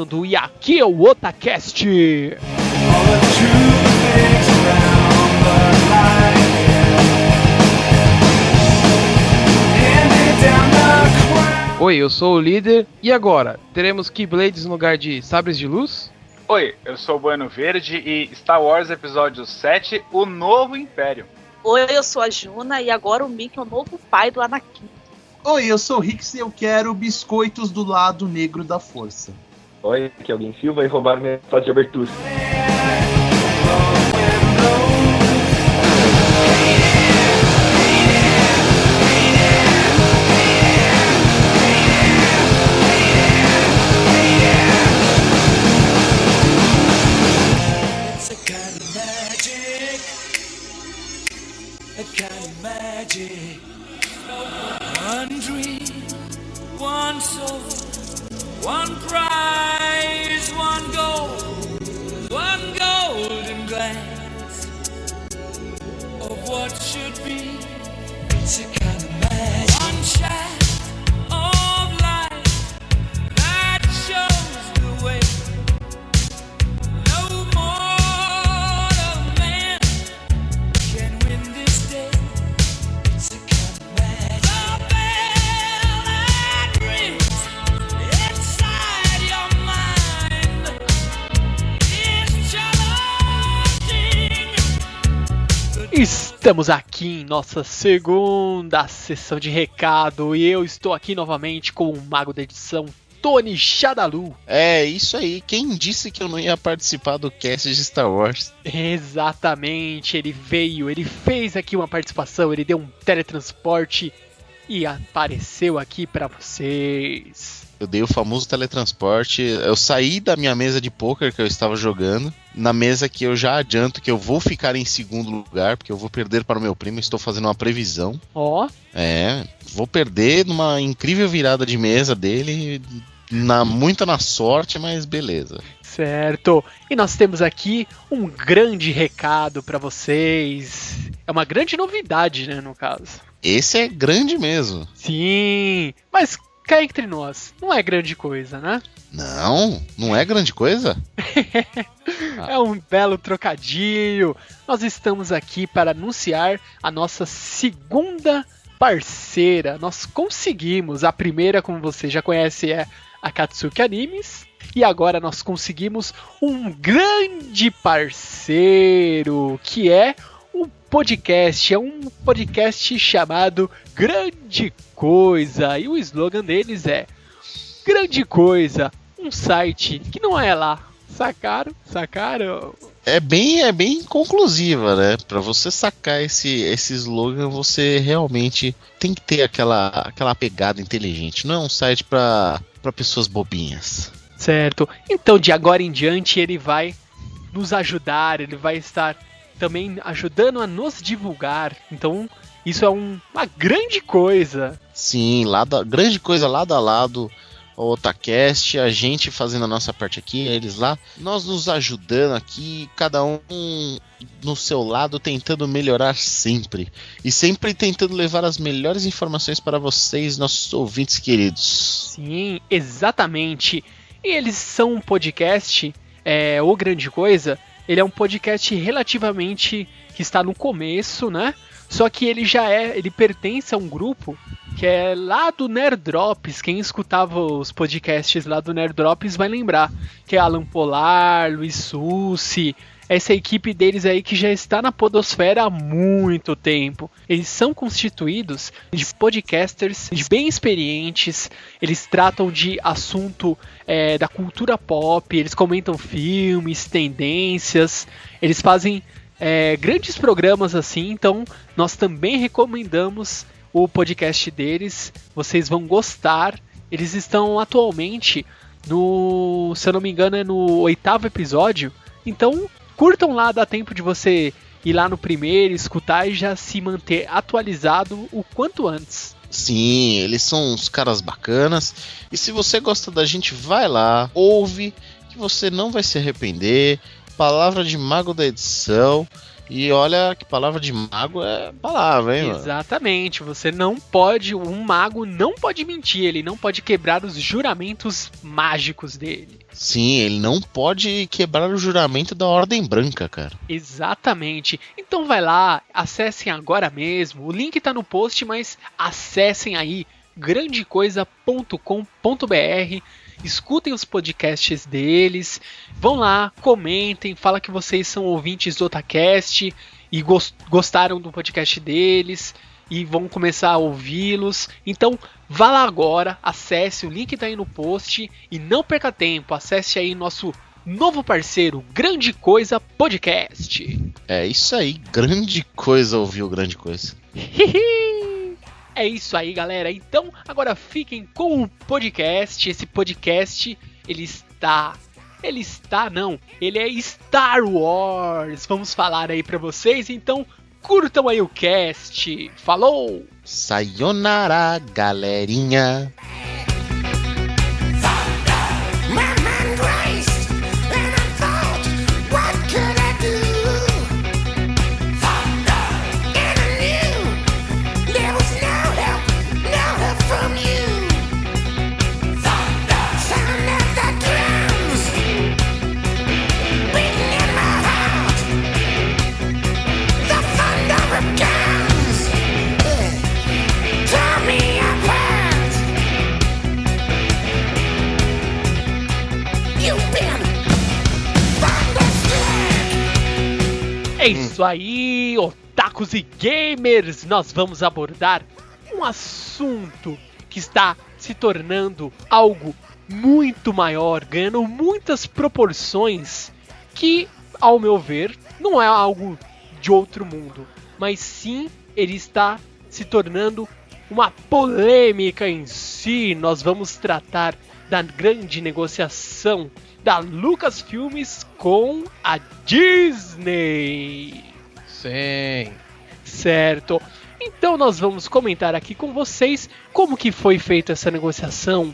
Nando e aqui é o Otacast. Oi, eu sou o líder. E agora? Teremos Keyblades no lugar de sabres de luz? Oi, eu sou o Bueno Verde e Star Wars Episódio 7, O Novo Império. Oi, eu sou a Juna e agora o Mickey é o novo pai do Anakin. Oi, eu sou o Rix e eu quero biscoitos do lado negro da força. Aqui é alguém Silva e roubar minha foto de abertura. One dream, one soul, one prize, one goal, one golden glance of what should be. It's a Estamos aqui em nossa segunda sessão de recado e eu estou aqui novamente com o mago da edição, Tony Shadalu. É, isso aí. Quem disse que eu não ia participar do cast de Star Wars? Exatamente, ele veio, ele fez aqui uma participação, ele deu um teletransporte e apareceu aqui pra vocês. Eu dei o famoso teletransporte. Eu saí da minha mesa de poker que eu estava jogando. Na mesa que eu já adianto que eu vou ficar em segundo lugar, porque eu vou perder para o meu primo. Estou fazendo uma previsão. Ó, É, vou perder numa incrível virada de mesa dele. Na, muita na sorte, mas beleza. certo. E nós temos aqui um grande recado pra vocês. É uma grande novidade, né, no caso. Esse é grande mesmo. Sim, mas cá entre nós, não é grande coisa, né? Não, não é grande coisa? É um belo trocadilho. Nós estamos aqui para anunciar a nossa segunda parceira. Nós conseguimos. A primeira, como você já conhece, é a Katsuki Animes. E agora nós conseguimos um grande parceiro, que é podcast. É um podcast chamado Grande Coisa. E o slogan deles é Grande Coisa, um site que não é lá. Sacaram? Sacaram? É bem, é bem conclusiva, né? Pra você sacar esse, esse slogan, você realmente tem que ter aquela, aquela pegada inteligente. Não é um site pra pessoas bobinhas. Certo. Então, de agora em diante, ele vai nos ajudar, ele vai estar também ajudando a nos divulgar. Então, isso é um- uma grande coisa. Sim, lado, grande coisa lado a lado. O Otacast, a gente fazendo a nossa parte aqui, eles lá, nós nos ajudando aqui, cada um no seu lado, tentando melhorar sempre. E sempre tentando levar as melhores informações para vocês, nossos ouvintes queridos. Sim, exatamente. E eles são um podcast, é, o Grande Coisa, ele é um podcast relativamente que está no começo, né? Só que ele já é, ele pertence a um grupo que é lá do Nerd Drops. Quem escutava os podcasts lá do Nerd Drops vai lembrar que é Alan Polar, Luiz Sussi, essa equipe deles aí que já está na podosfera há muito tempo. Eles são constituídos de podcasters de bem experientes, eles tratam de assunto é, da cultura pop, eles comentam filmes, tendências, eles fazem é, grandes programas assim, então nós também recomendamos o podcast deles, vocês vão gostar. Eles estão atualmente no, se eu não me engano, é no oitavo episódio, então curtam lá, dá tempo de você ir lá no primeiro, escutar e já se manter atualizado o quanto antes. Sim, eles são uns caras bacanas. E se você gosta da gente, vai lá, ouve, que você não vai se arrepender. Palavra de mago da edição. E olha que palavra de mago é palavra, hein, mano? Exatamente, você não pode, um mago não pode mentir, ele não pode quebrar os juramentos mágicos dele. Sim, ele não pode quebrar o juramento da Ordem Branca, cara. Exatamente. Então vai lá, acessem agora mesmo. O link tá no post, mas acessem aí grandecoisa.com.br. Escutem os podcasts deles. Vão lá, comentem, fala que vocês são ouvintes do Otacast e gos- gostaram do podcast deles e vão começar a ouvi-los. Então, vá lá agora, acesse, o link tá aí no post e não perca tempo, acesse aí nosso novo parceiro, Grande Coisa Podcast. É isso aí, grande coisa ouvir o grande coisa. é isso aí, galera. Então, agora fiquem com o podcast. Esse podcast, ele está ele está não, ele é Star Wars. Vamos falar aí pra vocês. Então, curtam aí o cast. Falou! Sayonara, galerinha. Isso aí, otakus e gamers! Nós vamos abordar um assunto que está se tornando algo muito maior, ganhando muitas proporções que, ao meu ver, não é algo de outro mundo, mas sim ele está se tornando uma polêmica em si. Nós vamos tratar da grande negociação da Lucasfilmes com a Disney. Sim. Certo. Então nós vamos comentar aqui com vocês como que foi feita essa negociação,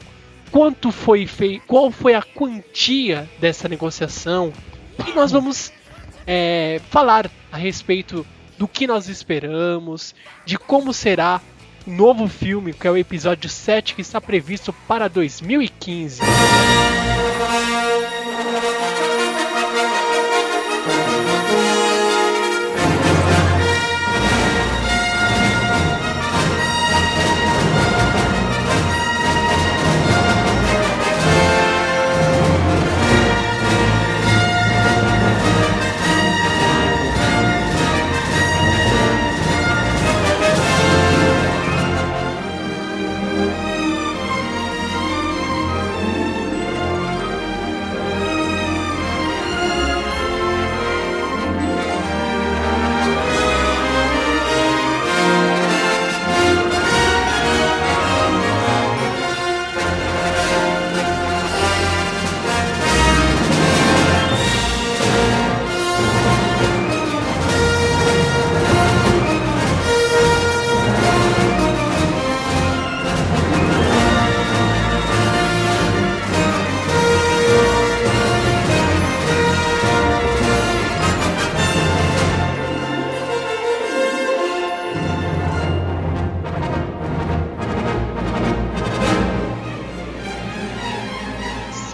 quanto foi feito, qual foi a quantia dessa negociação e nós vamos é, falar a respeito do que nós esperamos, de como será o novo filme, que é o episódio 7 que está previsto para 2015.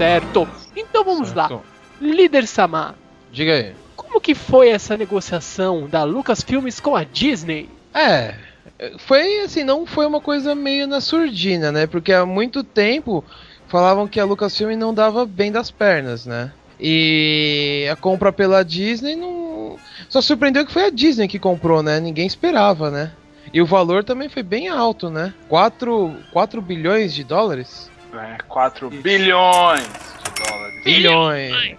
Certo. Então vamos lá. Certo. Líder Samar, Diga aí. como que foi essa negociação da Lucasfilmes com a Disney? É, foi assim, não foi uma coisa meio na surdina, né? Porque há muito tempo falavam que a Lucasfilm não dava bem das pernas, né? E a compra pela Disney não. Só surpreendeu que foi a Disney que comprou, né? Ninguém esperava, né? E o valor também foi bem alto, né? 4, 4 bilhões de dólares? É, 4 bilhões de dólares. Bilhões.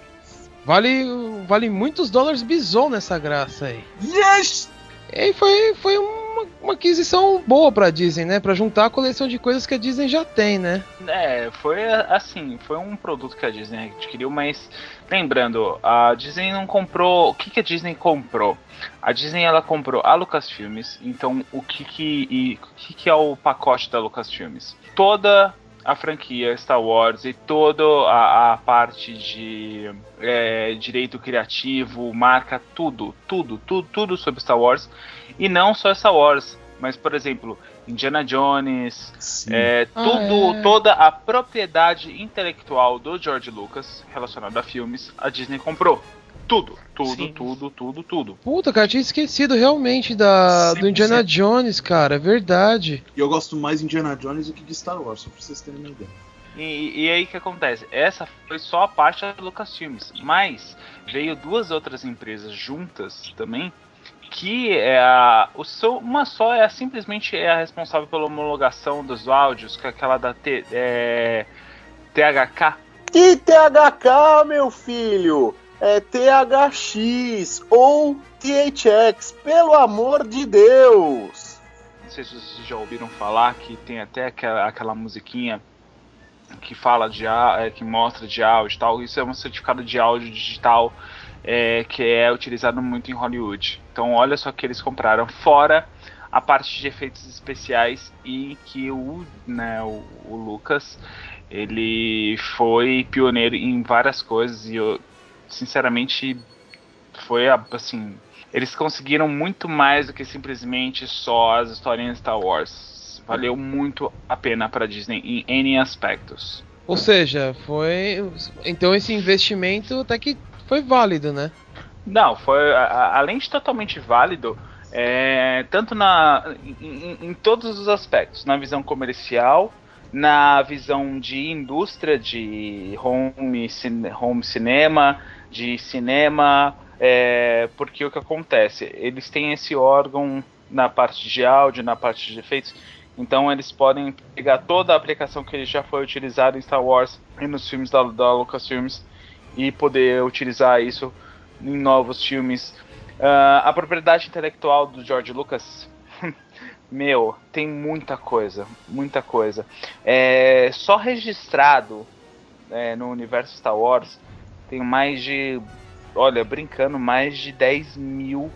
Vale, vale muitos dólares bison nessa graça aí. Yes! E foi, foi uma, uma aquisição boa pra Disney, né? Pra juntar a coleção de coisas que a Disney já tem, né? É, foi assim, foi um produto que a Disney adquiriu, mas lembrando, a Disney não comprou. O que, que a Disney comprou? A Disney ela comprou a Lucasfilmes, então o que que, e, o que que é o pacote da Lucasfilmes? Toda a franquia Star Wars e toda a, a parte de é, direito criativo, marca tudo, tudo, tudo, tudo sobre Star Wars. E não só Star Wars, mas por exemplo, Indiana Jones, é, Ah, tudo, é. toda a propriedade intelectual do George Lucas relacionada a filmes, a Disney comprou. Tudo, tudo, Sim. tudo, tudo, tudo. Puta, cara, tinha esquecido realmente da, do 100%. Indiana Jones, cara, é verdade. E eu gosto mais de Indiana Jones do que de Star Wars, só pra vocês terem uma ideia. E, e aí o que acontece? Essa foi só a parte da Lucasfilmes, mas veio duas outras empresas juntas também, que é a, o seu, uma só é simplesmente é a responsável pela homologação dos áudios, que é aquela da T, é, THK. Que THK, meu filho? É THX ou THX, pelo amor de Deus! Não sei se vocês já ouviram falar que tem até aquela, aquela musiquinha que fala de é, que mostra de áudio e tal. Isso é um certificado de áudio digital é, que é utilizado muito em Hollywood. Então olha só que eles compraram fora a parte de efeitos especiais e que o, né, o, o Lucas ele foi pioneiro em várias coisas e eu sinceramente foi assim eles conseguiram muito mais do que simplesmente só as historinhas Star Wars. Valeu muito a pena para Disney em N aspectos. Ou seja, foi. Então esse investimento até que foi válido, né? Não, foi a- a- além de totalmente válido, é, tanto na em, em- em todos os aspectos, na visão comercial, na visão de indústria de home, cine- home cinema, de cinema, é, porque o que acontece? Eles têm esse órgão na parte de áudio, na parte de efeitos, então eles podem pegar toda a aplicação que já foi utilizada em Star Wars e nos filmes da, da Lucasfilms e poder utilizar isso em novos filmes. Ah, a propriedade intelectual do George Lucas, meu, tem muita coisa, muita coisa. É, só registrado é, no universo Star Wars tem mais de, olha, brincando, mais de 10 mil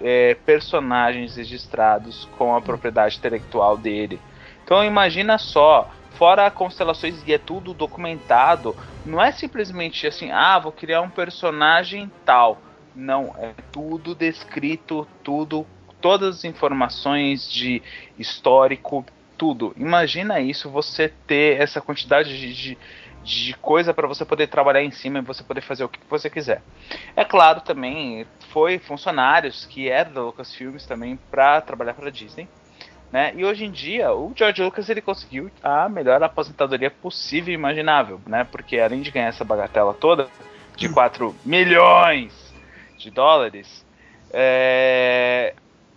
é, personagens registrados com a propriedade intelectual dele. Então imagina só, fora constelações e é tudo documentado, não é simplesmente assim, ah, vou criar um personagem tal. Não, é tudo descrito, tudo, todas as informações de histórico, tudo. Imagina isso, você ter essa quantidade de, de, de coisa para você poder trabalhar em cima e você poder fazer o que você quiser. É claro também, foi funcionários que eram da Lucasfilmes também para trabalhar para Disney. Né? E hoje em dia, o George Lucas ele conseguiu a melhor aposentadoria possível e imaginável, né? Porque além de ganhar essa bagatela toda de 4 milhões de dólares, é,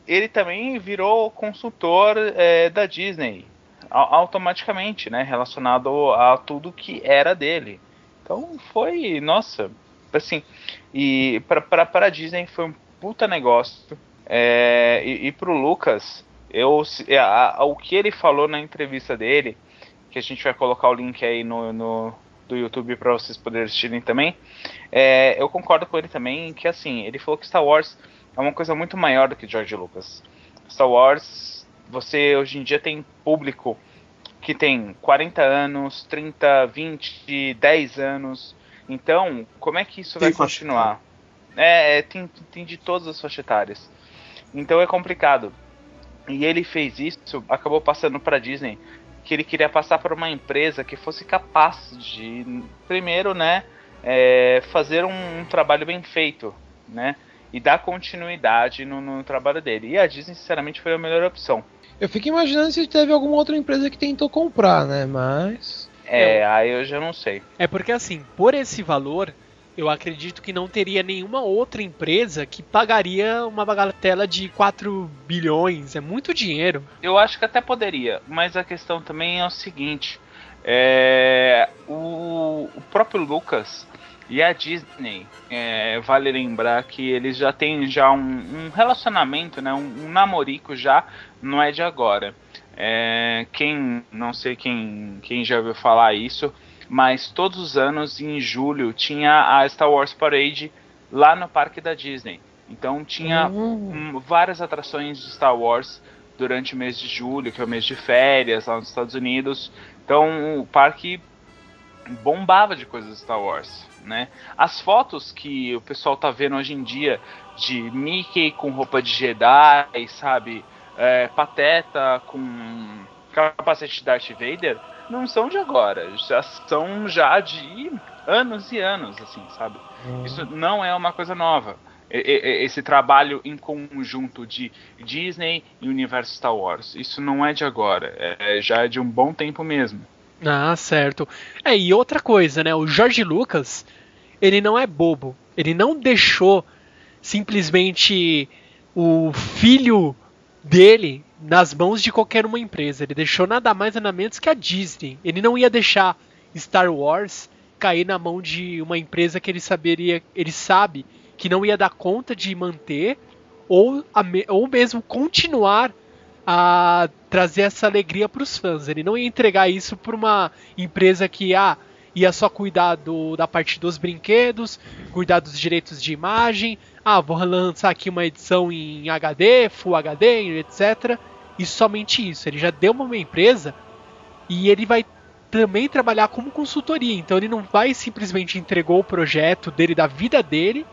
ele também virou consultor é, da Disney automaticamente, né? Relacionado a tudo que era dele. Então foi, nossa, assim, e para Disney foi um puta negócio. É, e, e pro Lucas, eu se- a- a- o que ele falou na entrevista dele, que a gente vai colocar o link aí no, no do YouTube para vocês poderem assistirem também. É, eu concordo com ele também que assim, ele falou que Star Wars é uma coisa muito maior do que George Lucas. Star Wars, você hoje em dia tem público que tem 40 anos, 30, 20, 10 anos. Então, como é que isso Tem vai continuar? É, é, tem, tem de todas as faixas etárias. Então é complicado. E ele fez isso, acabou passando para Disney, que ele queria passar para uma empresa que fosse capaz de, primeiro, né, é, fazer um, um trabalho bem feito, né, e dar continuidade no, no trabalho dele. E a Disney, sinceramente, foi a melhor opção. Eu fico imaginando se teve alguma outra empresa que tentou comprar, né? Mas. É, aí eu já não sei. É porque assim, por esse valor, eu acredito que não teria nenhuma outra empresa que pagaria uma bagatela de 4 bilhões. É muito dinheiro. Eu acho que até poderia, mas a questão também é o seguinte: é, o, o próprio Lucas e a Disney, é, vale lembrar que eles já têm já um, um relacionamento, né, um, um namorico já, não é de agora. É, quem não sei quem, quem já ouviu falar isso, mas todos os anos em julho tinha a Star Wars Parade lá no parque da Disney. Então tinha Hum. hum, várias atrações de Star Wars durante o mês de julho, que é o mês de férias lá nos Estados Unidos. Então o parque bombava de coisas Star Wars, né? As fotos que o pessoal tá vendo hoje em dia de Mickey com roupa de Jedi, sabe? É, Pateta com capacete de Darth Vader, não são de agora, já são já de anos e anos, assim, sabe? Isso não é uma coisa nova. E- e- Esse trabalho em conjunto de Disney e universo Star Wars, isso não é de agora, é já é de um bom tempo mesmo. Ah, certo. É, e outra coisa, né? O George Lucas, ele não é bobo. Ele não deixou simplesmente o filho dele nas mãos de qualquer uma empresa. Ele deixou nada mais nada menos que a Disney. Ele não ia deixar Star Wars cair na mão de uma empresa que ele saberia, ele sabe que não ia dar conta de manter ou, a ou mesmo continuar a trazer essa alegria para os fãs. Ele não ia entregar isso para uma empresa que ah, ia só cuidar do, da parte dos brinquedos, cuidar dos direitos de imagem. Ah, vou lançar aqui uma edição em HD, Full HD, etc. E somente isso. Ele já deu uma empresa e ele vai também trabalhar como consultoria. Então ele não vai simplesmente entregou o projeto dele da vida dele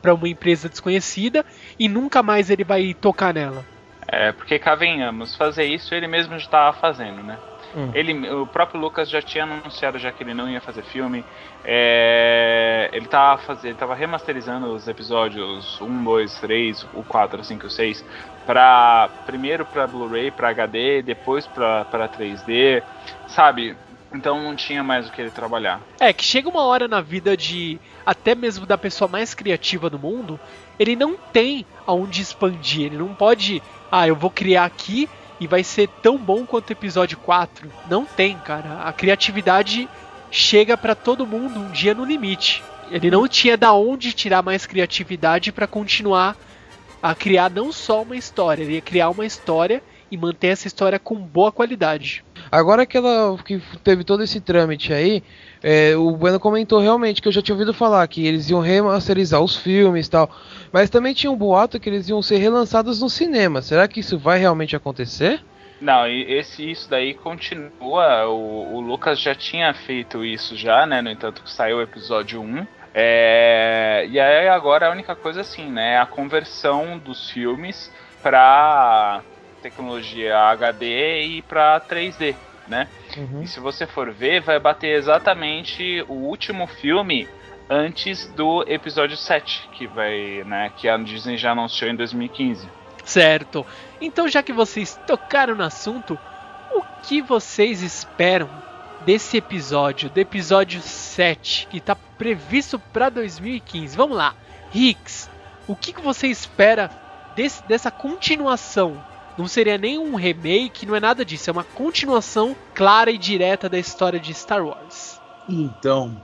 para uma empresa desconhecida e nunca mais ele vai tocar nela. É, porque cá venhamos, fazer isso ele mesmo já estava fazendo, né? Hum. Ele, o próprio Lucas já tinha anunciado já que ele não ia fazer filme. É, ele tava fazendo, ele tava remasterizando os episódios 1, 2, 3, o 4, 5 e o 6 para primeiro para Blu-ray, para HD, depois para 3D, sabe? Então não tinha mais o que ele trabalhar. É, que chega uma hora na vida de até mesmo da pessoa mais criativa do mundo, ele não tem aonde expandir, ele não pode, ah, eu vou criar aqui e vai ser tão bom quanto o episódio 4. Não tem, cara. A criatividade chega pra todo mundo um dia no limite. Ele não tinha da onde tirar mais criatividade pra continuar a criar não só uma história, ele ia criar uma história e manter essa história com boa qualidade. Agora que ela que teve todo esse trâmite aí, é, o Bueno comentou realmente que eu já tinha ouvido falar que eles iam remasterizar os filmes e tal, mas também tinha um boato que eles iam ser relançados no cinema. Será que isso vai realmente acontecer? Não, esse isso daí continua. O, o Lucas já tinha feito isso já, né? No entanto que saiu o episódio 1. É, e aí agora a única coisa assim, né? A conversão dos filmes para tecnologia HD e para 3D, né? E se você for ver, vai bater exatamente o último filme antes do episódio 7, que vai, né, que a Disney já anunciou em 2015. Certo. Então, já que vocês tocaram no assunto, o que vocês esperam desse episódio, do episódio 7, que está previsto para 2015? Vamos lá. Hicks, o que, que você espera desse- dessa continuação? Não seria nem um remake, não é nada disso, é uma continuação clara e direta da história de Star Wars. Então,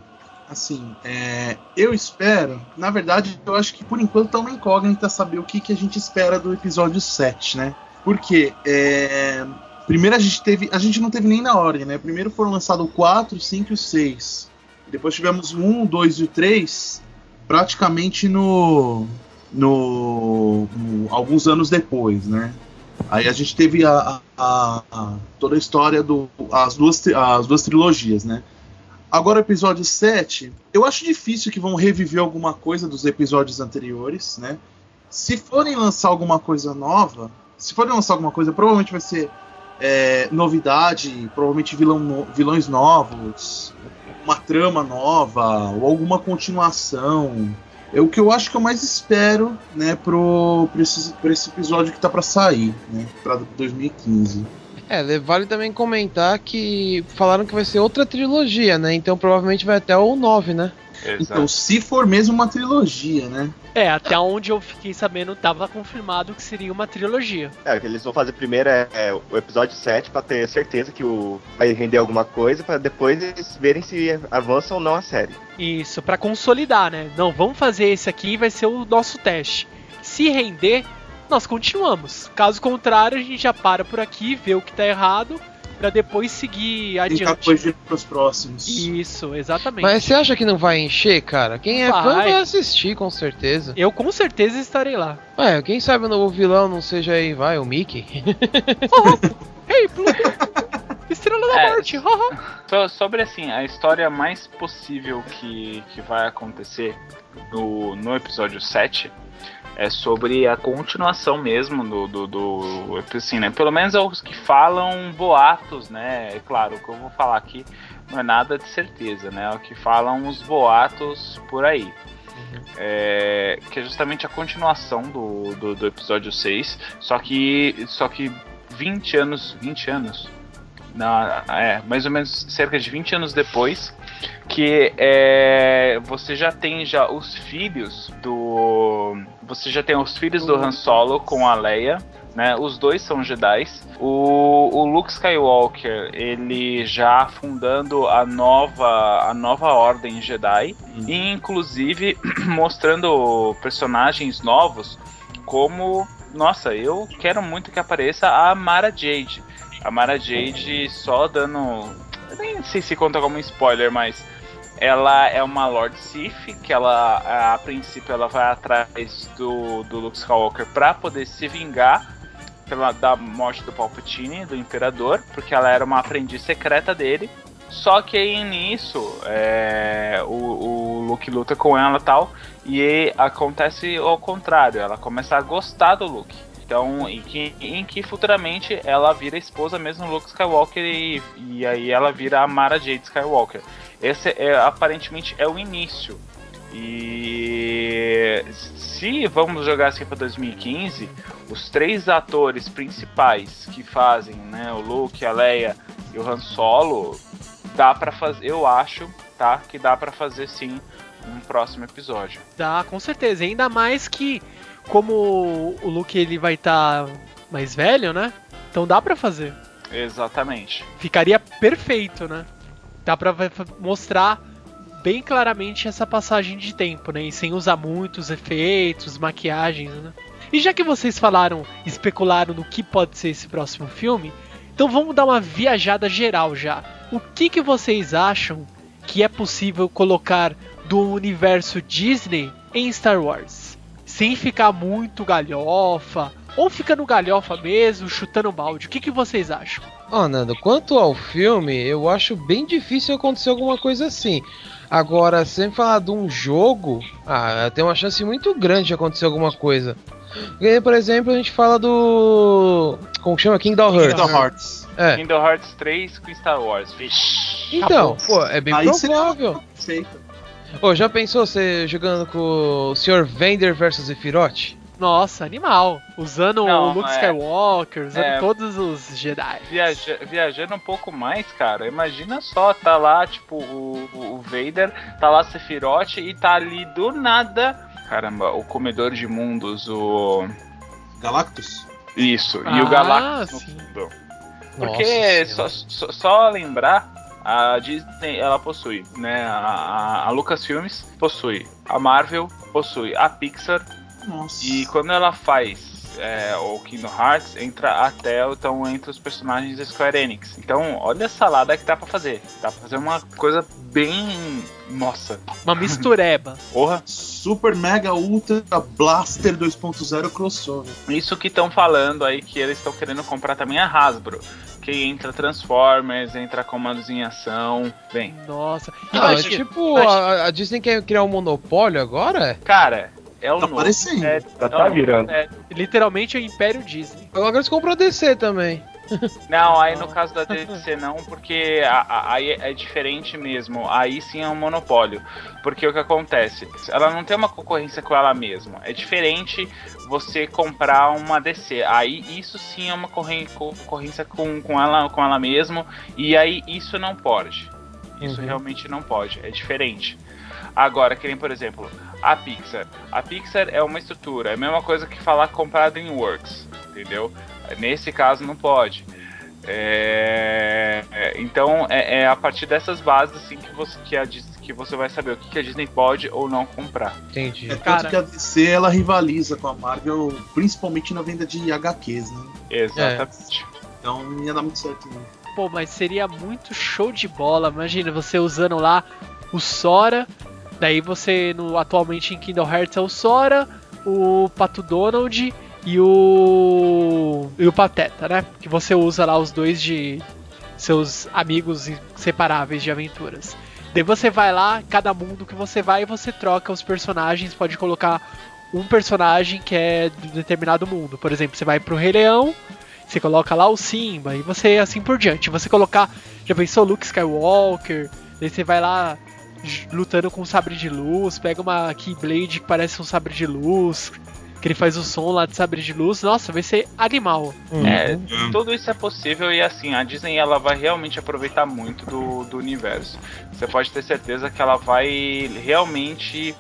assim, é, eu espero. Na verdade, eu acho que por enquanto tá uma incógnita saber o que, que a gente espera do episódio 7, né? Porque é, primeiro a gente teve. A gente não teve nem na ordem, né? Primeiro foram lançados o 4, o 5 e o 6. Depois tivemos o 1, o 2 e o 3 praticamente no. no, no- alguns anos depois, né? Aí a gente teve a, a- a- toda a história do as duas as duas trilogias, né? Agora episódio 7, eu acho difícil que vão reviver alguma coisa dos episódios anteriores, né? Se forem lançar alguma coisa nova, se forem lançar alguma coisa, provavelmente vai ser é, novidade, provavelmente vilão vilões novos, uma trama nova, ou alguma continuação. É o que eu acho que eu mais espero, né, pro, pra, esse, pra esse episódio que tá pra sair, né, pra 2015. É, le- vale também comentar que falaram que vai ser outra trilogia, né? Então provavelmente vai até o 9, né? Então, se for mesmo uma trilogia, né? É, até onde eu fiquei sabendo, tava confirmado que seria uma trilogia. É, o que eles vão fazer primeiro é, é o episódio 7 pra ter certeza que o vai render alguma coisa pra depois eles verem se avança ou não a série. Isso, pra consolidar, né? Não, vamos fazer esse aqui, vai ser o nosso teste. Se render, nós continuamos. Caso contrário, a gente já para por aqui, vê o que tá errado, pra depois seguir Tentar adiante. corrigir pros próximos. Isso, exatamente. Mas você acha que não vai encher, cara? Quem é fã Vai. vai assistir, com certeza. Eu com certeza estarei lá. Ué, quem sabe o novo vilão não seja aí, vai, o Mickey? Ei, Pluto! Estrela da É, Morte. So- sobre assim, a história mais possível que, que vai acontecer no, no episódio 7 é sobre a continuação mesmo do, do, do assim, né? Pelo menos é os que falam boatos, né? É claro, o que eu vou falar aqui não é nada de certeza, né? É o que falam os boatos por aí. É, que é justamente a continuação do, do, do episódio 6, só que só que 20 anos, 20 anos, não, é, mais ou menos cerca de 20 anos depois, que é, você já tem já os filhos do. Você já tem os filhos do Han Solo com a Leia. Né, os dois são Jedi. O, o Luke Skywalker, ele já fundando a nova, a nova Ordem Jedi. E inclusive mostrando personagens novos como. Nossa, eu quero muito que apareça a Mara Jade. A Mara Jade só dando. Nem sei se conta como spoiler, mas ela é uma Lord Sith, que ela, a princípio, ela vai atrás do, do Luke Skywalker pra poder se vingar pela, da morte do Palpatine, do Imperador, porque ela era uma aprendiz secreta dele. Só que aí nisso, é, o, o Luke luta com ela tal, e acontece ao contrário, ela começa a gostar do Luke. Então, em que, em que futuramente ela vira esposa mesmo do Luke Skywalker e, e aí ela vira a Mara Jade Skywalker. Esse é, aparentemente é o início. E se vamos jogar assim para 2015, os três atores principais que fazem, né, o Luke, a Leia e o Han Solo, dá para fazer, eu acho, tá, que dá para fazer sim um próximo episódio. Dá, com certeza. Ainda mais que, como o Luke ele vai estar mais velho, né? Então dá pra fazer. Exatamente. Ficaria perfeito, né? Dá fa- mostrar bem claramente essa passagem de tempo, né? E sem usar muitos efeitos, maquiagens, né? E já que vocês falaram, especularam no que pode ser esse próximo filme, então vamos dar uma viajada geral já. O que, que vocês acham que é possível colocar do universo Disney em Star Wars? Sem ficar muito galhofa, ou ficando galhofa mesmo, chutando balde. O que, que vocês acham? Ó, Nando, quanto ao filme, eu acho bem difícil acontecer alguma coisa assim. Agora, sem falar de um jogo, ah, tem uma chance muito grande de acontecer alguma coisa. Porque, por exemplo, a gente fala do. Como que chama? Kingdom Hearts. Kingdom Hearts. É. Kingdom Hearts 3 com Star Wars. Vixe. Então, pô, é bem Aí provável. Perfeito. Pô, já pensou você jogando com o Sr. Vader versus Sephiroth? Nossa, animal. Usando Não, o Luke é- Skywalker, usando é- todos os Jedi. Viaja- viajando um pouco mais, cara, imagina só, tá lá, tipo, o, o- o Vader, tá lá Sephiroth e tá ali do nada. Caramba, o comedor de mundos, o. Galactus? Isso, e Ah, o Galactus no sim. fundo. Nossa Porque só, só, só lembrar, a Disney ela possui, né? A, a, Lucasfilmes possui, a Marvel possui, a Pixar Nossa. e quando ela faz é, o Kingdom Hearts, entra até então entre os personagens da Square Enix. Então, olha a salada que dá pra fazer. Dá pra fazer uma coisa bem. Nossa, Uma mistureba. porra. Super Mega Ultra Blaster 2.0 crossover. Isso que estão falando aí que eles estão querendo comprar também a Hasbro. Que entra Transformers, entra Comandos em Ação. Bem, Nossa. Não, é Imagina, tipo, imagina- a, a Disney quer criar um monopólio agora? cara, é o Tá novo sério- Já é tá novo virando. sério. literalmente é o Império Disney. Agora eles compram a DC também. Não, aí no caso da DC não, porque aí é diferente mesmo. Aí sim é um monopólio. Porque o que acontece? Ela não tem uma concorrência com ela mesma. É diferente você comprar uma DC. Aí isso sim é uma concorrência com, com, ela, com ela mesma. E aí isso não pode. Isso Uhum. realmente não pode. É diferente. Agora, que nem, por exemplo, a Pixar. A Pixar é uma estrutura. É a mesma coisa que falar comprar a DreamWorks. Entendeu? Nesse caso não pode. É, é, então é, é a partir dessas bases assim que você, que, a, que você vai saber o que, que a Disney pode ou não comprar. Entendi. É tanto Cara. que a DC ela rivaliza com a Marvel, principalmente na venda de HQs, né? Exatamente. Então não ia dar muito certo não. Pô, mas seria muito show de bola. Imagina você usando lá o Sora. Daí você, no, atualmente em Kingdom Hearts, é o Sora, o Pato Donald e o. e o Pateta, né? Que você usa lá os dois de seus amigos inseparáveis de aventuras. Daí você vai lá, cada mundo que você vai, você troca os personagens, pode colocar um personagem que é de determinado mundo. Por exemplo, você vai pro Rei Leão, você coloca lá o Simba e você assim por diante. Você colocar, já pensou Luke Skywalker, daí você vai lá lutando com um sabre de luz, pega uma Keyblade que parece um sabre de luz, que ele faz o som lá de sabre de luz. Nossa, vai ser animal. É, tudo isso é possível e assim, a Disney ela vai realmente aproveitar muito do, do universo. Você pode ter certeza que ela vai realmente,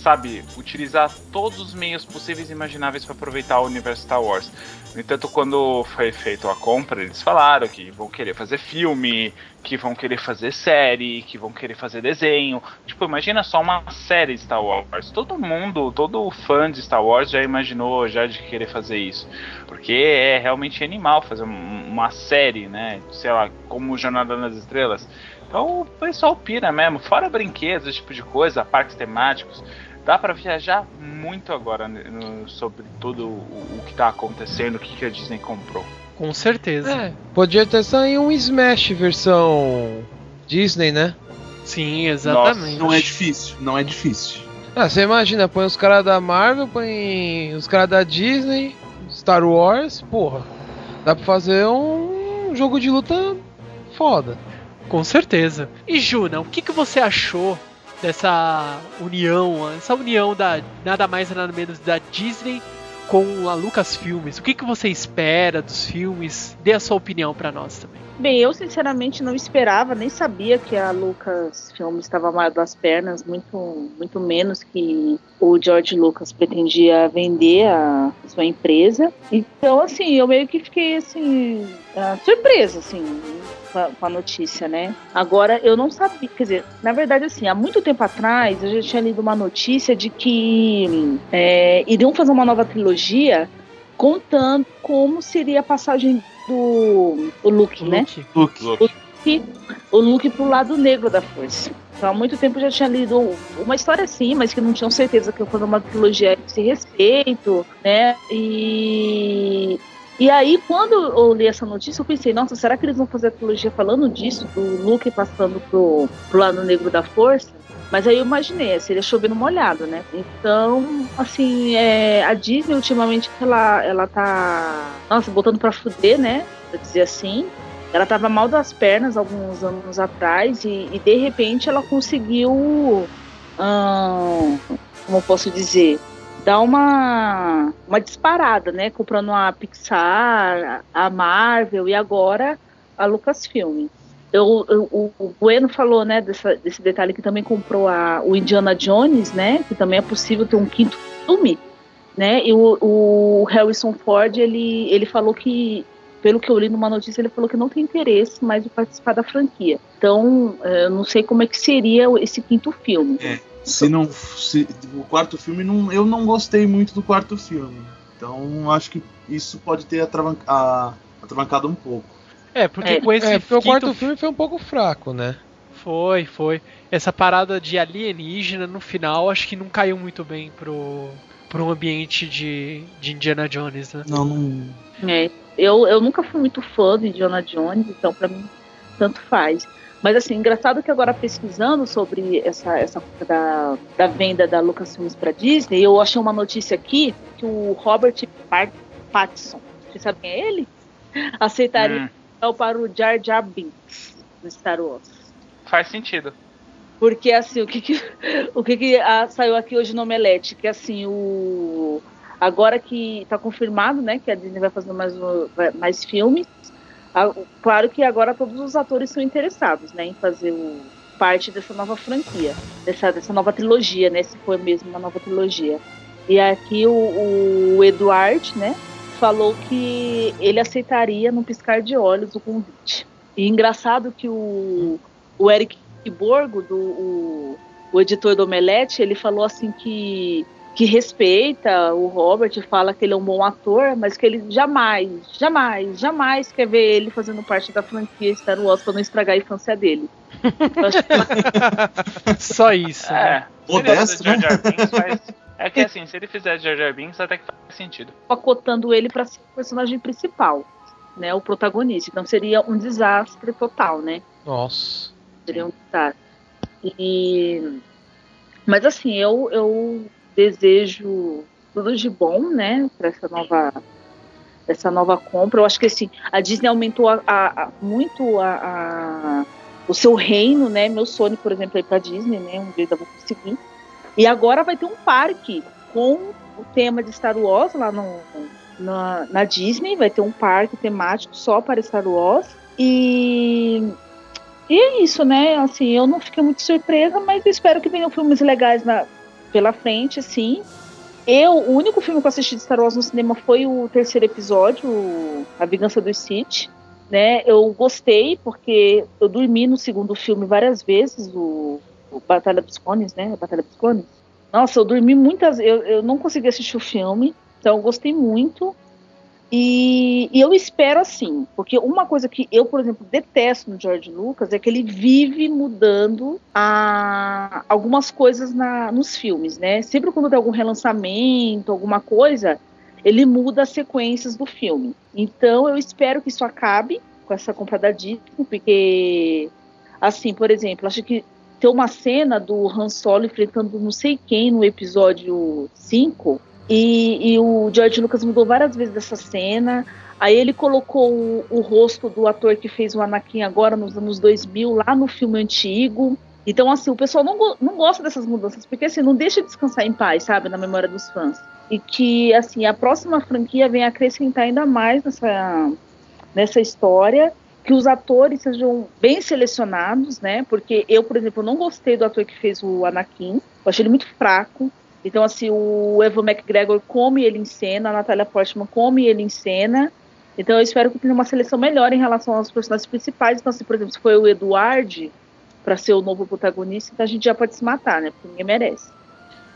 sabe, utilizar todos os meios possíveis e imagináveis para aproveitar o universo Star Wars. No entanto, quando foi feita a compra, eles falaram que vão querer fazer filme, que vão querer fazer série, que vão querer fazer desenho. Tipo, imagina só uma série Star Wars. Todo mundo, todo fã de Star Wars já imaginou já de querer fazer isso. Porque é realmente animal fazer um- uma série, né? Sei lá, como Jornada nas Estrelas. Então o pessoal pira mesmo, fora brinquedos, esse tipo de coisa, parques temáticos. Dá pra viajar muito agora no- sobre tudo o, o que tá acontecendo, o que, que a Disney comprou. Com certeza. É, podia até sair um Smash versão Disney, né? Sim, exatamente. Não é difícil, não é difícil. Ah, você imagina, põe os caras da Marvel, põe os caras da Disney, Star Wars, porra. Dá pra fazer um jogo de luta foda. Com certeza. E Juna, o que, que você achou dessa união, essa união da nada mais nada menos da Disney com a Lucasfilmes? O que, que você espera dos filmes? Dê a sua opinião pra nós também. Bem, eu sinceramente não esperava, nem sabia que a Lucas Filmes estava mal das pernas, muito, muito menos que o George Lucas pretendia vender a sua empresa. Então, assim, eu meio que fiquei assim ah, surpresa, assim, com a, com a notícia, né? Agora, eu não sabia, quer dizer, na verdade, assim, há muito tempo atrás eu já tinha lido uma notícia de que é, iriam fazer uma nova trilogia contando como seria a passagem do o Luke, né? Luke. Luke. o Luke pro lado negro da força. Então, há muito tempo eu já tinha lido uma história assim, mas que não tinham certeza que foi uma trilogia de respeito, né? E e aí, quando eu li essa notícia, eu pensei, nossa, será que eles vão fazer a trilogia falando disso, do Luke passando pro, pro lado negro da força? Mas aí eu imaginei, seria chovendo molhado, né? Então, assim, é, a Disney ultimamente ela, ela tá, nossa, botando pra fuder, né? Pra dizer assim. Ela tava mal das pernas alguns anos atrás e, e de repente ela conseguiu, ahn, como eu posso dizer, dar uma, uma disparada, né? Comprando a Pixar, a Marvel e agora a Lucasfilm. Eu, eu, o- Bueno falou, né, dessa- desse detalhe que também comprou a, o Indiana Jones, né? Que também é possível ter um quinto filme, né? E o, o Harrison Ford, ele, ele falou que, pelo que eu li numa notícia, ele falou que não tem interesse mais de participar da franquia. Então, eh, eu não sei como é que seria esse quinto filme. Se não. Se, o quarto filme, não, eu não gostei muito do quarto filme. Então acho que isso pode ter atravan- a- atravancado um pouco. É, porque É, com esse é, porque o quinto quarto filme foi um pouco fraco, né? Foi, foi. Essa parada de alienígena no final acho que não caiu muito bem pro, pro ambiente de, de Indiana Jones, né? Não, não. É, eu, eu nunca fui muito fã do Indiana Jones, então pra mim tanto faz. Mas assim, engraçado que agora pesquisando sobre essa, essa coisa da, da venda da Lucasfilms para Disney, eu achei uma notícia aqui que o Robert Pat- Pattinson, você sabe quem é ele? Aceitaria Hum, papel para o Jar Jar Binks do Star Wars. faz sentido. Porque assim, o que que, o que, que ah, saiu aqui hoje no Omelete? Que assim, o. Agora que está confirmado, né, que a Disney vai fazer mais, mais filmes. Claro que agora todos os atores são interessados, né, em fazer o, parte dessa nova franquia, dessa, dessa nova trilogia, né, se for mesmo uma nova trilogia. E aqui o, o Eduard, né, falou que ele aceitaria num piscar de olhos o convite. E engraçado que o, o Eric Borgo, do, o, o editor do Omelete, ele falou assim que, que respeita o Robert, fala que ele é um bom ator, mas que ele jamais, jamais, jamais quer ver ele fazendo parte da franquia Star Wars pra não estragar a infância dele. Que Só isso. né? É, Modesto, né? Jar Jar Binks, faz... É que assim, se ele fizer Jar Jar Binks, até que faz sentido. tá cotando ele pra ser o personagem principal. né, o protagonista. Então seria um desastre total, né? Nossa. Seria um desastre. E, mas assim, eu, eu desejo tudo de bom, né, para essa nova essa nova compra. Eu acho que assim, a Disney aumentou a, a- a- muito o seu reino, né? Meu sonho, por exemplo, é ir pra Disney, né? Um dia eu vou conseguir. E agora vai ter um parque com o tema de Star Wars lá no, na, na Disney. Vai ter um parque temático só para Star Wars. E, e é isso, né? Assim, eu não fiquei muito surpresa, mas espero que venham filmes legais na, pela frente, assim. Eu, o único filme que eu assisti de Star Wars no cinema foi o terceiro episódio, A Vingança dos Sith. Né? Eu gostei porque eu dormi no segundo filme várias vezes, o, o Batalha dos Clones, né? A Batalha dos Clones. Nossa, eu dormi muitas, eu, eu não consegui assistir o filme, então eu gostei muito. E, e eu espero assim, porque uma coisa que eu, por exemplo, detesto no George Lucas é que ele vive mudando a, algumas coisas na, nos filmes, né? Sempre quando tem algum relançamento, alguma coisa, ele muda as sequências do filme. Então eu espero que isso acabe com essa compra da Disney, porque, assim, por exemplo, acho que tem uma cena do Han Solo enfrentando não sei quem no episódio 5, e, e o George Lucas mudou várias vezes dessa cena. Aí ele colocou o, o rosto do ator que fez o Anakin agora nos anos 2000 lá no filme antigo. Então, assim, o pessoal não, não gosta dessas mudanças, porque assim, não deixa descansar em paz, sabe, na memória dos fãs. E que, assim, a próxima franquia vem acrescentar ainda mais nessa, nessa história, que os atores sejam bem selecionados, né? Porque eu, por exemplo, não gostei do ator que fez o Anakin, eu achei ele muito fraco. Então, assim, o Evan McGregor come ele em cena, a Natalia Portman come ele em cena. Então, eu espero que tenha uma seleção melhor em relação aos personagens principais. Então, assim, por exemplo, se foi o Eduard para ser o novo protagonista, então a gente já pode se matar, né? Porque ninguém merece.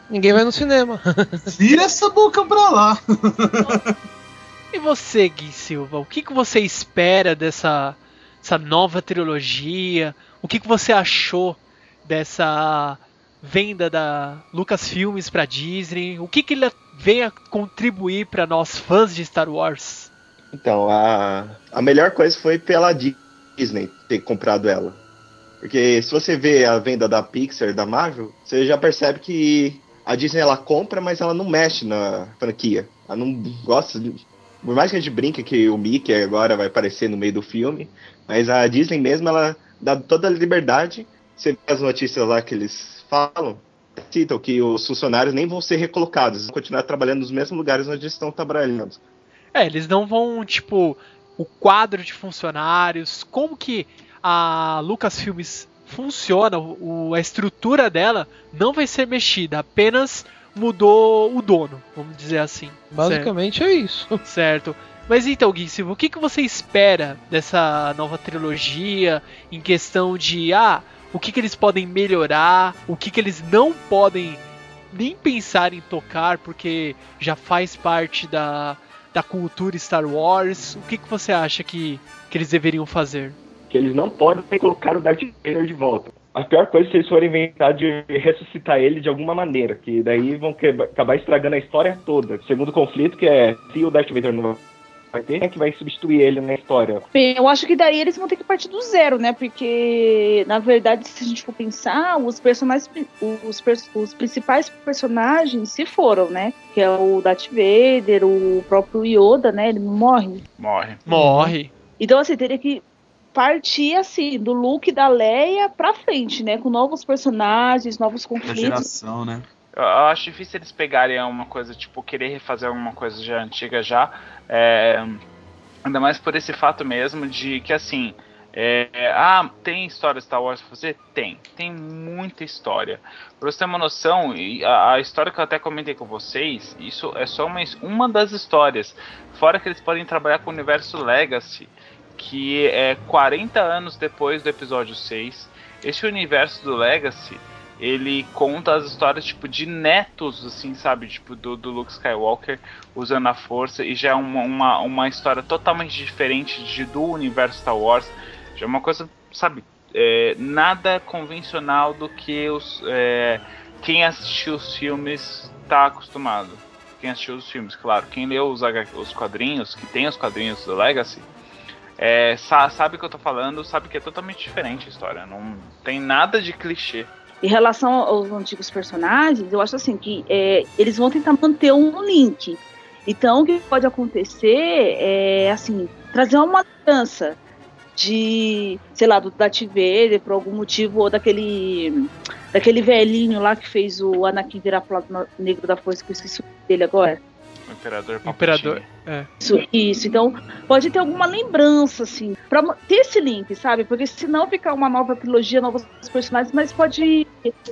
Ninguém vai no cinema. Vira essa boca pra lá. E você, Gui Silva, o que, que você espera dessa, dessa nova trilogia? O que, que você achou dessa venda da Lucasfilmes para Disney? O que, que ele vem a contribuir para nós fãs de Star Wars? Então, a, a melhor coisa foi pela Disney ter comprado ela. Porque se você vê a venda da Pixar, da Marvel, você já percebe que a Disney ela compra, mas ela não mexe na franquia. Ela não gosta. de- Por mais que a gente brinque que o Mickey agora vai aparecer no meio do filme, mas a Disney mesmo ela dá toda a liberdade. Você vê as notícias lá que eles falam, citam que os funcionários nem vão ser recolocados, eles vão continuar trabalhando nos mesmos lugares onde estão trabalhando. É, eles não vão, tipo, o quadro de funcionários, como que a Lucasfilmes funciona, o, a estrutura dela não vai ser mexida, apenas mudou o dono, vamos dizer assim. Basicamente é isso. Certo. certo. Mas então, Gui Silva, o que, que você espera dessa nova trilogia em questão de, ah, o que, que eles podem melhorar, o que, que eles não podem nem pensar em tocar, porque já faz parte da, da cultura Star Wars. O que, que você acha que, que eles deveriam fazer? que eles não podem colocar o Darth Vader de volta. A pior coisa é se eles forem inventar de ressuscitar ele de alguma maneira, que daí vão acabar estragando a história toda. Segundo conflito, que é se o Darth Vader não vai ter, quem é que vai substituir ele na história? Bem, eu acho que daí eles vão ter que partir do zero, né? Porque, na verdade, se a gente for pensar, os personagens, os, os principais personagens se foram, né? Que é o Darth Vader, o próprio Yoda, né? Ele morre. Morre. Morre. Então, assim, teria que partir, assim, do Luke e da Leia pra frente, né? Com novos personagens, novos Da conflitos. geração, né? Eu acho difícil eles pegarem uma coisa, tipo, querer refazer alguma coisa já antiga já. é, ainda mais por esse fato mesmo de que, assim, é, ah, tem história Star Wars pra fazer? Tem. Tem muita história. Pra você ter uma noção, a, a história que eu até comentei com vocês, isso é só uma, uma das histórias. Fora que eles podem trabalhar com o universo Legacy, que é 40 anos depois do episódio 6. Esse universo do Legacy ele conta as histórias tipo de netos, assim, sabe, tipo do, do Luke Skywalker usando a força e já é uma, uma, uma história totalmente diferente de, do universo Star Wars. Já é uma coisa, sabe, é, nada convencional do que os é, quem assistiu os filmes está acostumado. Quem assistiu os filmes, claro. Quem leu os, os quadrinhos, que tem os quadrinhos do Legacy, é, sa- sabe o que eu tô falando, sabe que é totalmente diferente a história. Não tem nada de clichê. Em relação aos antigos personagens, eu acho assim que é, eles vão tentar manter um link. Então, o que pode acontecer é, assim, trazer uma mudança de, sei lá, do Darth Vader por algum motivo, ou daquele daquele velhinho lá que fez o Anakin virar pro lado negro da força, que eu esqueci dele agora. O Imperador Palpatine. Imperador. É. Isso, isso. Então, pode ter alguma lembrança, assim, pra ter esse link, sabe? Porque senão fica uma nova trilogia, novos personagens, mas pode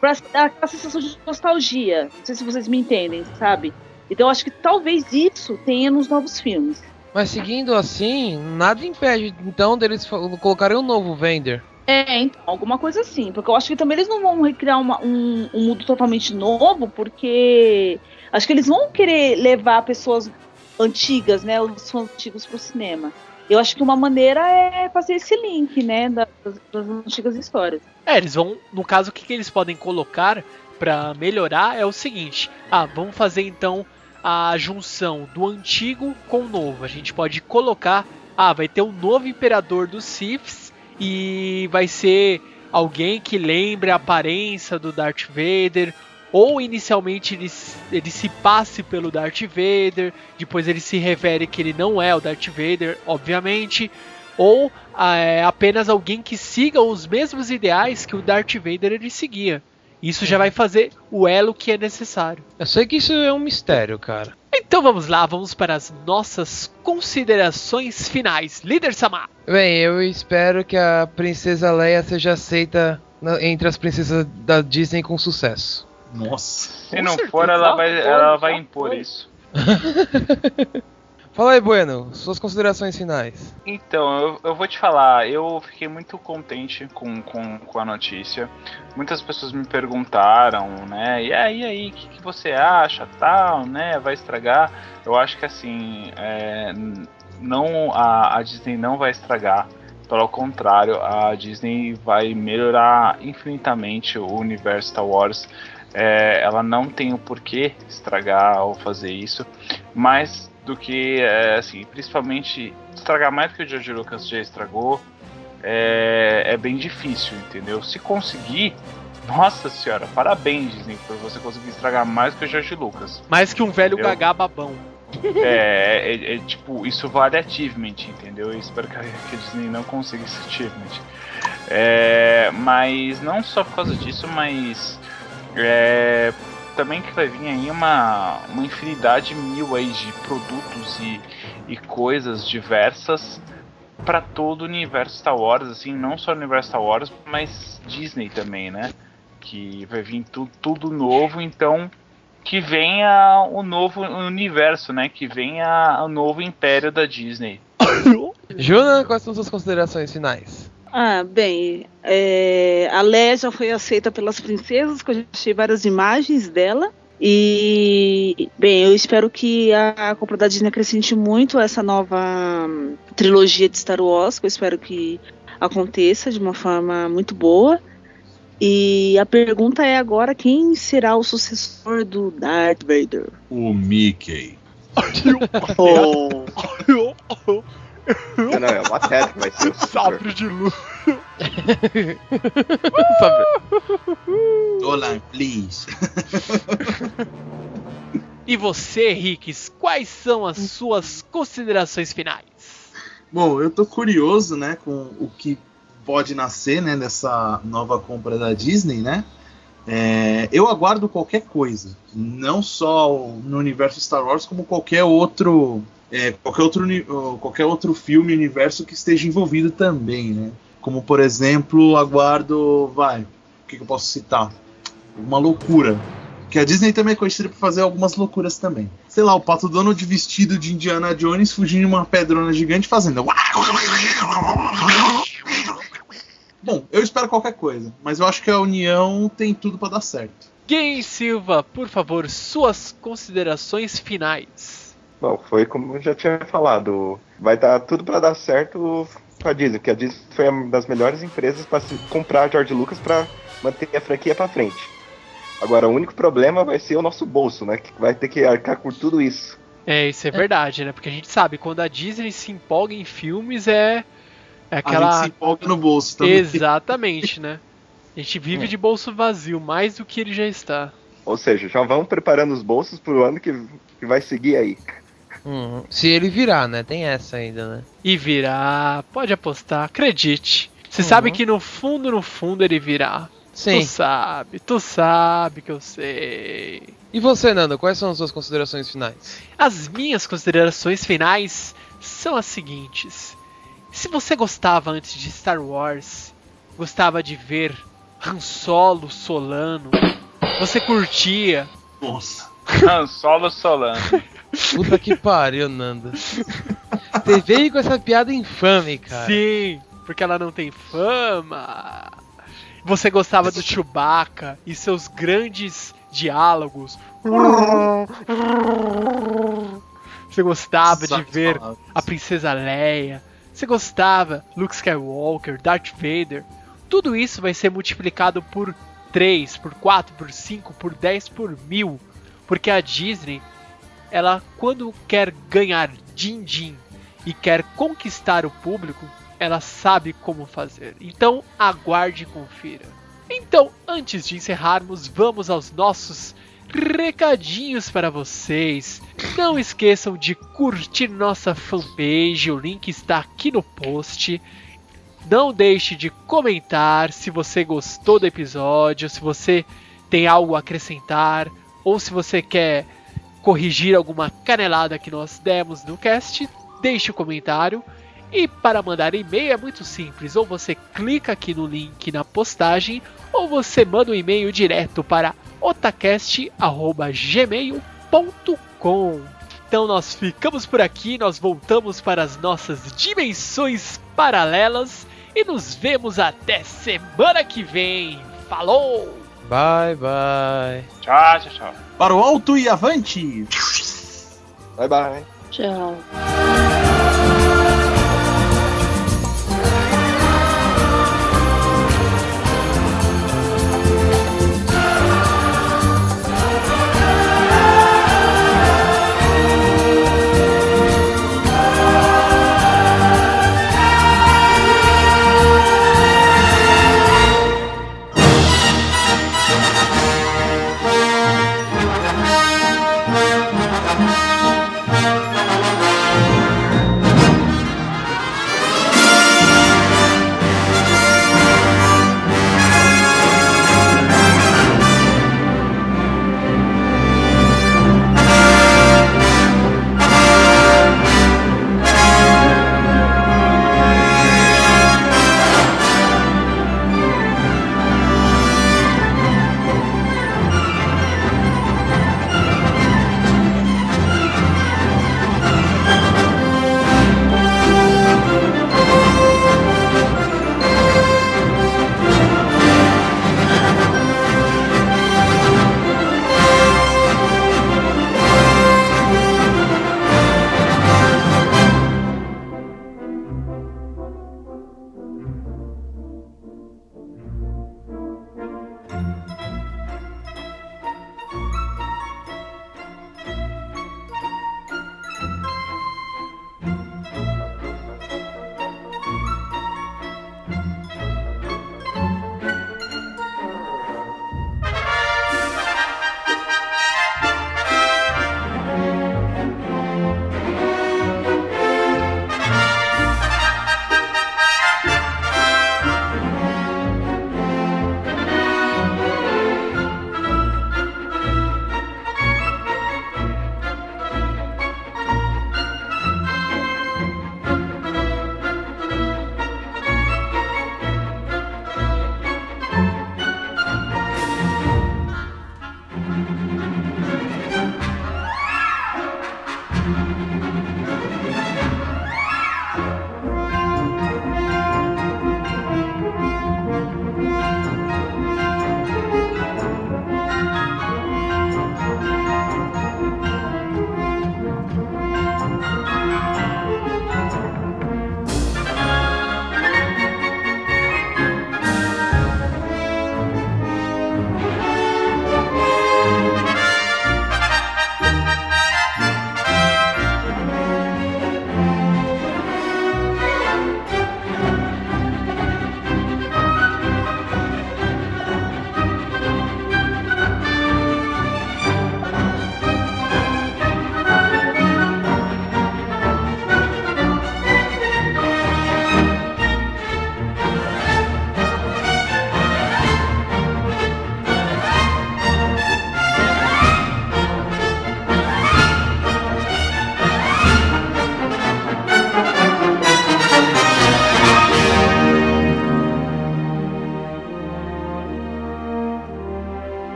pra dar aquela sensação de nostalgia. Não sei se vocês me entendem, sabe? Então, acho que talvez isso tenha nos novos filmes. Mas seguindo assim, nada impede então deles colocarem um novo Vender. É, então, alguma coisa assim. Porque eu acho que também eles não vão recriar uma- um, um mundo totalmente novo, porque acho que eles vão querer levar pessoas antigas, né? Os fãs antigos pro cinema. Eu acho que uma maneira é fazer esse link, né? Das, das antigas histórias. É, eles vão. No caso, o que, que eles podem colocar pra melhorar é o seguinte: ah, vamos fazer então a junção do antigo com o novo. A gente pode colocar, ah, vai ter um novo imperador dos Siths e vai ser alguém que lembre a aparência do Darth Vader. Ou inicialmente ele, ele se passe pelo Darth Vader, depois ele se revele que ele não é o Darth Vader, obviamente. Ou ah, é apenas alguém que siga os mesmos ideais que o Darth Vader ele seguia. Isso já vai fazer o elo que é necessário. Eu sei que isso é um mistério, cara. Então vamos lá, vamos para as nossas considerações finais. Líder Samar. Bem, eu espero que a princesa Leia seja aceita entre as princesas da Disney com sucesso. Nossa. Se não for, ela vai, ela vai impor isso. Fala aí, Bueno, suas considerações finais. Então, eu, eu vou te falar, eu fiquei muito contente com, com, com a notícia. Muitas pessoas me perguntaram, né? E aí, aí, o que, que você acha, tal, né? Vai estragar? Eu acho que assim, é, não a, a Disney não vai estragar. Pelo contrário, a Disney vai melhorar infinitamente o universo Star Wars. É, ela não tem o porquê estragar ou fazer isso, mais do que, é, assim, principalmente estragar mais do que o George Lucas já estragou, é, é bem difícil, entendeu? Se conseguir, nossa senhora, parabéns, Disney, por você conseguir estragar mais do que o George Lucas. Mais que um velho Entendeu? gagá babão. É, é- é, tipo, isso vale achievement, entendeu? Eu espero que a, que a Disney não consiga esse achievement. É, mas não só por causa disso, mas é, também que vai vir aí uma, uma infinidade mil aí de produtos e, e coisas diversas para todo o universo Star Wars, assim, não só o universo Star Wars, mas Disney também, né? Que vai vir tu, tudo novo, então que venha o novo universo, né? Que venha o novo império da Disney. Juna, quais são suas considerações finais? Ah, bem, é, a Leia já foi aceita pelas princesas, que eu já achei várias imagens dela. E, bem, eu espero que a compra da Disney acrescente muito essa nova hum, trilogia de Star Wars, que eu espero que aconteça de uma forma muito boa. E a pergunta é agora quem será o sucessor do Darth Vader? O Mickey. Oh, Não, não, é uma tela que vai ser. Sabre de luz. Dolan, please. E você, Ricks, quais são as suas considerações finais? Bom, eu tô curioso, né, com o que pode nascer, né, dessa nova compra da Disney, né? É, eu aguardo qualquer coisa, não só no universo Star Wars, como qualquer outro, é, qualquer outro, qualquer outro filme, universo que esteja envolvido também, né? Como por exemplo, aguardo, vai, o que, que eu posso citar? Uma loucura. Que a Disney também é conhecida por fazer algumas loucuras também. Sei lá, o Pato Donald vestido de Indiana Jones fugindo de uma pedrona gigante fazendo. Bom, eu espero qualquer coisa, mas eu acho que a União tem tudo pra dar certo. Gay Silva, por favor, suas considerações finais. Bom, foi como eu já tinha falado. Vai dar tudo pra dar certo com a Disney, porque a Disney foi uma das melhores empresas para comprar a George Lucas pra manter a franquia pra frente. Agora, o único problema vai ser o nosso bolso, né? Que vai ter que arcar por tudo isso. É, isso é, verdade, né? Porque a gente sabe, quando a Disney se empolga em filmes, é, é A gente aquela. se empolga no bolso também. Exatamente, né? A gente vive de bolso vazio, mais do que ele já está. Ou seja, já vão preparando os bolsos pro ano que, que vai seguir aí. Uhum. Se ele virar, né? Tem essa ainda, né? E virá, pode apostar, acredite. Você Uhum. sabe que no fundo, no fundo ele virá. Sim. Tu sabe, tu sabe que eu sei. E você, Nando, quais são as suas considerações finais? As minhas considerações finais são as seguintes. Se você gostava antes de Star Wars, gostava de ver Han Solo Solano, você curtia Nossa. Han Solo Solano. Puta que pariu, Nando. Você veio com essa piada infame, cara. Sim, porque ela não tem fama. Você gostava do Chewbacca e seus grandes diálogos. Você gostava de ver a Princesa Leia. Você gostava Luke Skywalker, Darth Vader. Tudo isso vai ser multiplicado por 3, por 4, por 5, por 10, por mil. Porque a Disney, ela quando quer ganhar din-din e quer conquistar o público, ela sabe como fazer. Então aguarde e confira. Então, antes de encerrarmos, vamos aos nossos recadinhos para vocês. Não esqueçam de curtir nossa fanpage, o link está aqui no post. Não deixe de comentar se você gostou do episódio, se você tem algo a acrescentar ou se você quer corrigir alguma canelada que nós demos no cast, deixe o comentário. E para mandar e-mail é muito simples, ou você clica aqui no link na postagem, ou você manda um e-mail direto para otacast@gmail.com. Então nós ficamos por aqui, nós voltamos para as nossas dimensões paralelas e nos vemos até semana que vem. Falou! Bye, bye. Tchau, tchau, tchau. Para o alto e avante! Bye bye. Tchau.